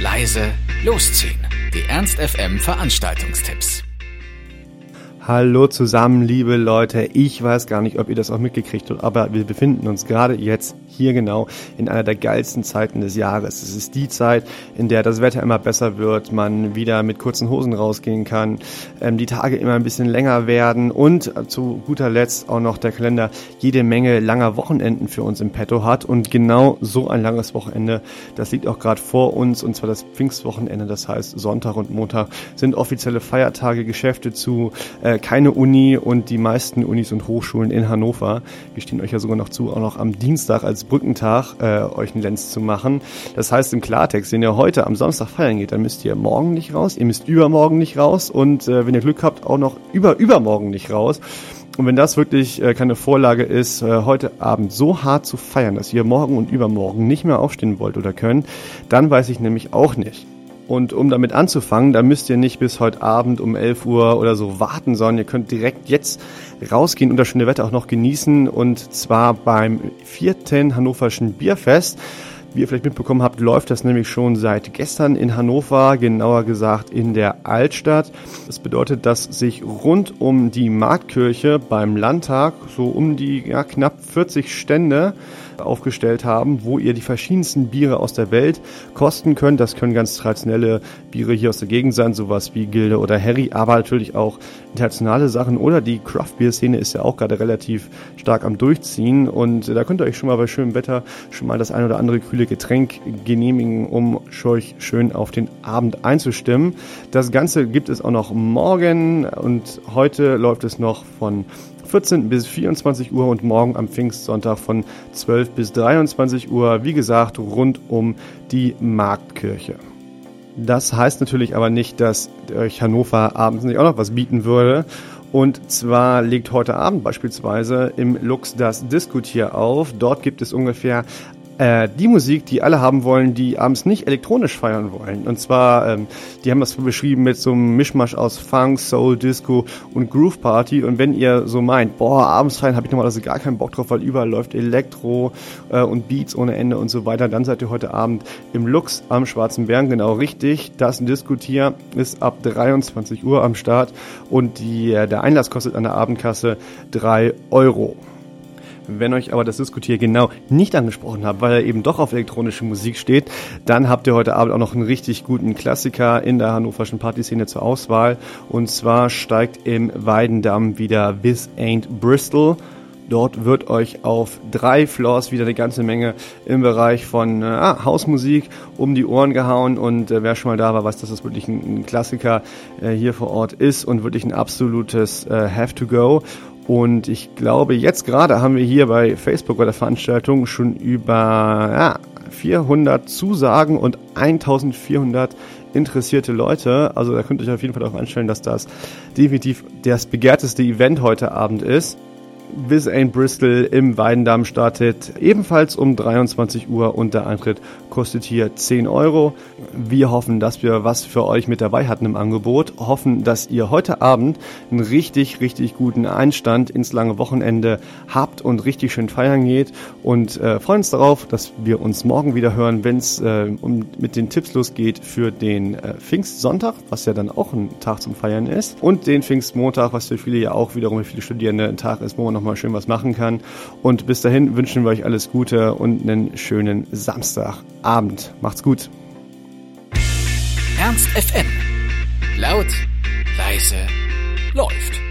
leise, losziehen. Die Ernst FM Veranstaltungstipps. Hallo zusammen, liebe Leute. Ich weiß gar nicht, ob ihr das auch mitgekriegt habt, aber wir befinden uns gerade jetzt hier genau in einer der geilsten Zeiten des Jahres. Es ist die Zeit, in der das Wetter immer besser wird, man wieder mit kurzen Hosen rausgehen kann, ähm, die Tage immer ein bisschen länger werden und zu guter Letzt auch noch der Kalender jede Menge langer Wochenenden für uns im Petto hat. Und genau so ein langes Wochenende, das liegt auch gerade vor uns, und zwar das Pfingstwochenende, das heißt Sonntag und Montag sind offizielle Feiertage, Geschäfte zu, äh, keine Uni und die meisten Unis und Hochschulen in Hannover. Wir stehen euch ja sogar noch zu, auch noch am Dienstag als Brückentag äh, euch einen Lenz zu machen. Das heißt im Klartext, wenn ihr heute am Samstag feiern geht, dann müsst ihr morgen nicht raus, ihr müsst übermorgen nicht raus und äh, wenn ihr Glück habt, auch noch über übermorgen nicht raus. Und wenn das wirklich äh, keine Vorlage ist, äh, heute Abend so hart zu feiern, dass ihr morgen und übermorgen nicht mehr aufstehen wollt oder könnt, dann weiß ich nämlich auch nicht. Und um damit anzufangen, da müsst ihr nicht bis heute Abend um 11 Uhr oder so warten, sondern ihr könnt direkt jetzt rausgehen und das schöne Wetter auch noch genießen. Und zwar beim vierten Hannoverschen Bierfest. Wie ihr vielleicht mitbekommen habt, läuft das nämlich schon seit gestern in Hannover, genauer gesagt in der Altstadt. Das bedeutet, dass sich rund um die Marktkirche beim Landtag so um die ja, knapp 40 Stände aufgestellt haben, wo ihr die verschiedensten Biere aus der Welt kosten könnt. Das können ganz traditionelle Biere hier aus der Gegend sein, sowas wie Gilde oder Harry, aber natürlich auch internationale Sachen oder die Craft Beer Szene ist ja auch gerade relativ stark am Durchziehen und da könnt ihr euch schon mal bei schönem Wetter schon mal das ein oder andere kühle Getränk genehmigen, um euch schön auf den Abend einzustimmen. Das Ganze gibt es auch noch morgen und heute läuft es noch von 14 bis 24 Uhr und morgen am Pfingstsonntag von 12 bis 23 Uhr, wie gesagt, rund um die Marktkirche. Das heißt natürlich aber nicht, dass euch Hannover abends nicht auch noch was bieten würde. Und zwar legt heute Abend beispielsweise im Lux das Diskutier auf. Dort gibt es ungefähr äh, die Musik, die alle haben wollen, die abends nicht elektronisch feiern wollen. Und zwar, ähm, die haben das beschrieben mit so einem Mischmasch aus Funk, Soul, Disco und Groove Party. Und wenn ihr so meint, boah, abends feiern habe ich normalerweise gar keinen Bock drauf, weil überall läuft Elektro äh, und Beats ohne Ende und so weiter, dann seid ihr heute Abend im Lux am Schwarzen Bären genau richtig. Das Diskutier ist ab 23 Uhr am Start und die, äh, der Einlass kostet an der Abendkasse drei Euro. Wenn euch aber das Diskutier genau nicht angesprochen hat, weil er eben doch auf elektronische Musik steht, dann habt ihr heute Abend auch noch einen richtig guten Klassiker in der hannoverschen Partyszene zur Auswahl. Und zwar steigt im Weidendamm wieder This Ain't Bristol. Dort wird euch auf drei Floors wieder eine ganze Menge im Bereich von äh, Hausmusik um die Ohren gehauen und äh, wer schon mal da war, weiß, dass das wirklich ein, ein Klassiker äh, hier vor Ort ist und wirklich ein absolutes äh, Have to Go. Und ich glaube, jetzt gerade haben wir hier bei Facebook bei der Veranstaltung schon über ja, 400 Zusagen und 1400 interessierte Leute. Also da könnt ihr euch auf jeden Fall darauf einstellen, dass das definitiv das begehrteste Event heute Abend ist. Bis Ain't Bristol im Weidendamm startet ebenfalls um 23 Uhr und der Eintritt kostet hier 10 Euro. Wir hoffen, dass wir was für euch mit dabei hatten im Angebot. Hoffen, dass ihr heute Abend einen richtig, richtig guten Einstand ins lange Wochenende habt und richtig schön feiern geht. Und äh, freuen uns darauf, dass wir uns morgen wieder hören, wenn es äh, um, mit den Tipps losgeht für den äh, Pfingstsonntag, was ja dann auch ein Tag zum Feiern ist. Und den Pfingstmontag, was für viele ja auch wiederum für viele Studierende ein Tag ist, wo man nochmal schön was machen kann. Und bis dahin wünschen wir euch alles Gute und einen schönen Samstag. Abend. Macht's gut. Ernst FM. Laut, leise, läuft.